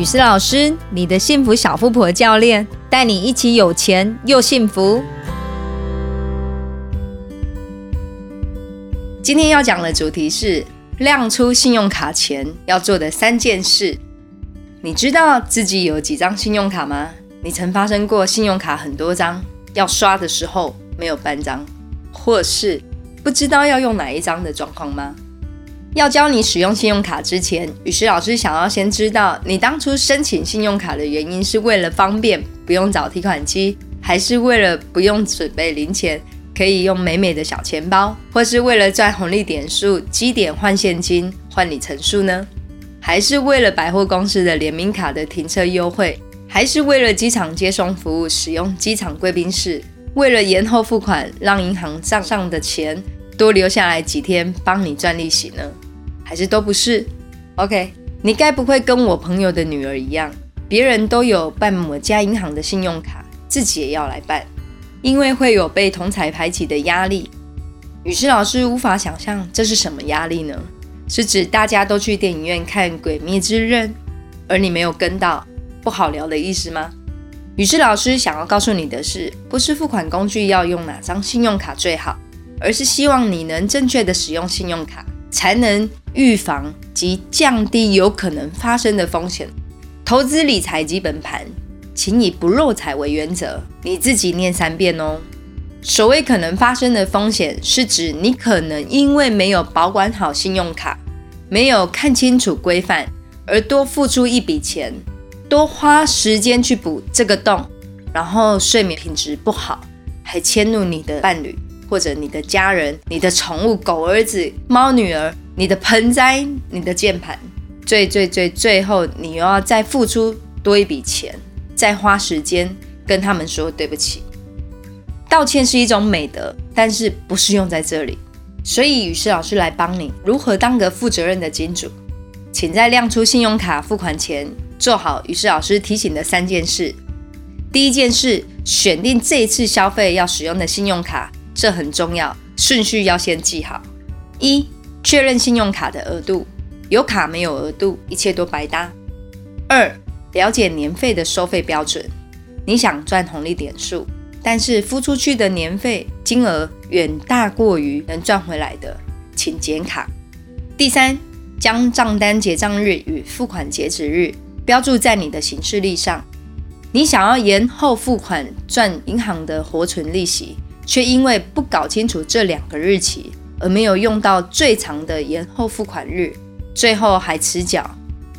雨思老师，你的幸福小富婆教练，带你一起有钱又幸福。今天要讲的主题是亮出信用卡前要做的三件事。你知道自己有几张信用卡吗？你曾发生过信用卡很多张，要刷的时候没有半张，或是不知道要用哪一张的状况吗？要教你使用信用卡之前，雨师老师想要先知道你当初申请信用卡的原因是为了方便不用找提款机，还是为了不用准备零钱，可以用美美的小钱包，或是为了赚红利点数积点换现金换里程数呢？还是为了百货公司的联名卡的停车优惠？还是为了机场接送服务使用机场贵宾室？为了延后付款让银行账上的钱？多留下来几天帮你赚利息呢，还是都不是？OK，你该不会跟我朋友的女儿一样，别人都有办某家银行的信用卡，自己也要来办，因为会有被同彩排挤的压力。雨师老师无法想象这是什么压力呢？是指大家都去电影院看《鬼灭之刃》，而你没有跟到，不好聊的意思吗？雨师老师想要告诉你的是，不是付款工具要用哪张信用卡最好。而是希望你能正确的使用信用卡，才能预防及降低有可能发生的风险。投资理财基本盘，请以不漏财为原则，你自己念三遍哦。所谓可能发生的风险，是指你可能因为没有保管好信用卡，没有看清楚规范，而多付出一笔钱，多花时间去补这个洞，然后睡眠品质不好，还迁怒你的伴侣。或者你的家人、你的宠物狗儿子、猫女儿、你的盆栽、你的键盘，最最最最后，你又要再付出多一笔钱，再花时间跟他们说对不起。道歉是一种美德，但是不是用在这里。所以雨师老师来帮你如何当个负责任的金主，请在亮出信用卡付款前做好雨师老师提醒的三件事。第一件事，选定这一次消费要使用的信用卡。这很重要，顺序要先记好。一、确认信用卡的额度，有卡没有额度，一切都白搭。二、了解年费的收费标准。你想赚红利点数，但是付出去的年费金额远大过于能赚回来的，请减卡。第三，将账单结账日与付款截止日标注在你的行事历上。你想要延后付款赚银行的活存利息。却因为不搞清楚这两个日期，而没有用到最长的延后付款日，最后还迟缴。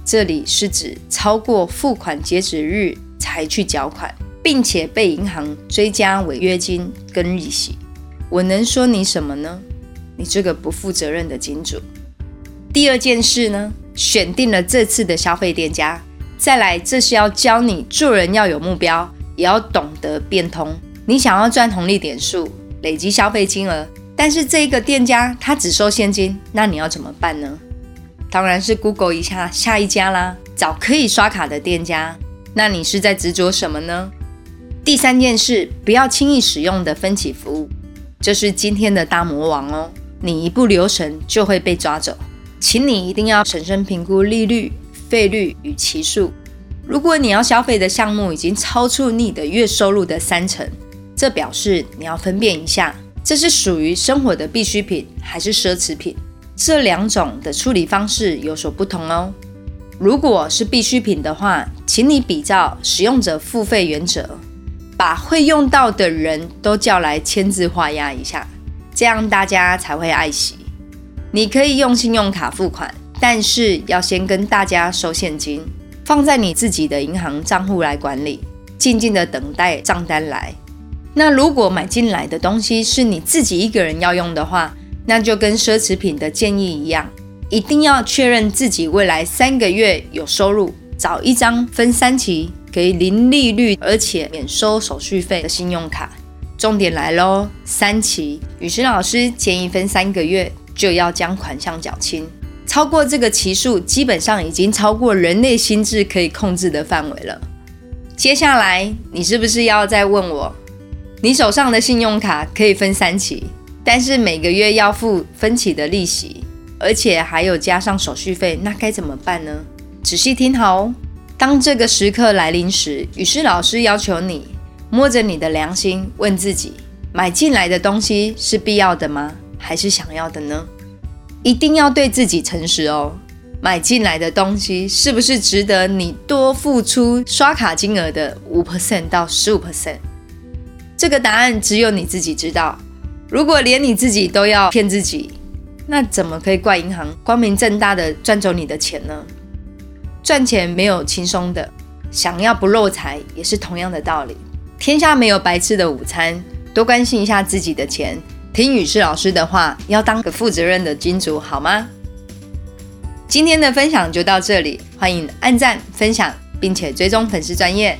这里是指超过付款截止日才去缴款，并且被银行追加违约金跟利息。我能说你什么呢？你这个不负责任的金主。第二件事呢，选定了这次的消费店家，再来，这是要教你做人要有目标，也要懂得变通。你想要赚红利点数，累积消费金额，但是这一个店家他只收现金，那你要怎么办呢？当然是 Google 一下下一家啦，找可以刷卡的店家。那你是在执着什么呢？第三件事，不要轻易使用的分期服务，这是今天的大魔王哦。你一不留神就会被抓走，请你一定要审慎评估利率、费率与期数。如果你要消费的项目已经超出你的月收入的三成，这表示你要分辨一下，这是属于生活的必需品还是奢侈品？这两种的处理方式有所不同哦。如果是必需品的话，请你比照使用者付费原则，把会用到的人都叫来签字画押一下，这样大家才会爱惜。你可以用信用卡付款，但是要先跟大家收现金，放在你自己的银行账户来管理，静静的等待账单来。那如果买进来的东西是你自己一个人要用的话，那就跟奢侈品的建议一样，一定要确认自己未来三个月有收入，找一张分三期可以零利率而且免收手续费的信用卡。重点来喽，三期，雨师老师建议分三个月就要将款项缴清，超过这个期数，基本上已经超过人类心智可以控制的范围了。接下来，你是不是要再问我？你手上的信用卡可以分三期，但是每个月要付分期的利息，而且还有加上手续费，那该怎么办呢？仔细听好哦，当这个时刻来临时，语师老师要求你摸着你的良心，问自己：买进来的东西是必要的吗？还是想要的呢？一定要对自己诚实哦。买进来的东西是不是值得你多付出刷卡金额的五 percent 到十五 percent？这个答案只有你自己知道。如果连你自己都要骗自己，那怎么可以怪银行光明正大的赚走你的钱呢？赚钱没有轻松的，想要不漏财也是同样的道理。天下没有白吃的午餐，多关心一下自己的钱，听雨师老师的话，要当个负责任的金主，好吗？今天的分享就到这里，欢迎按赞、分享，并且追踪粉丝专业。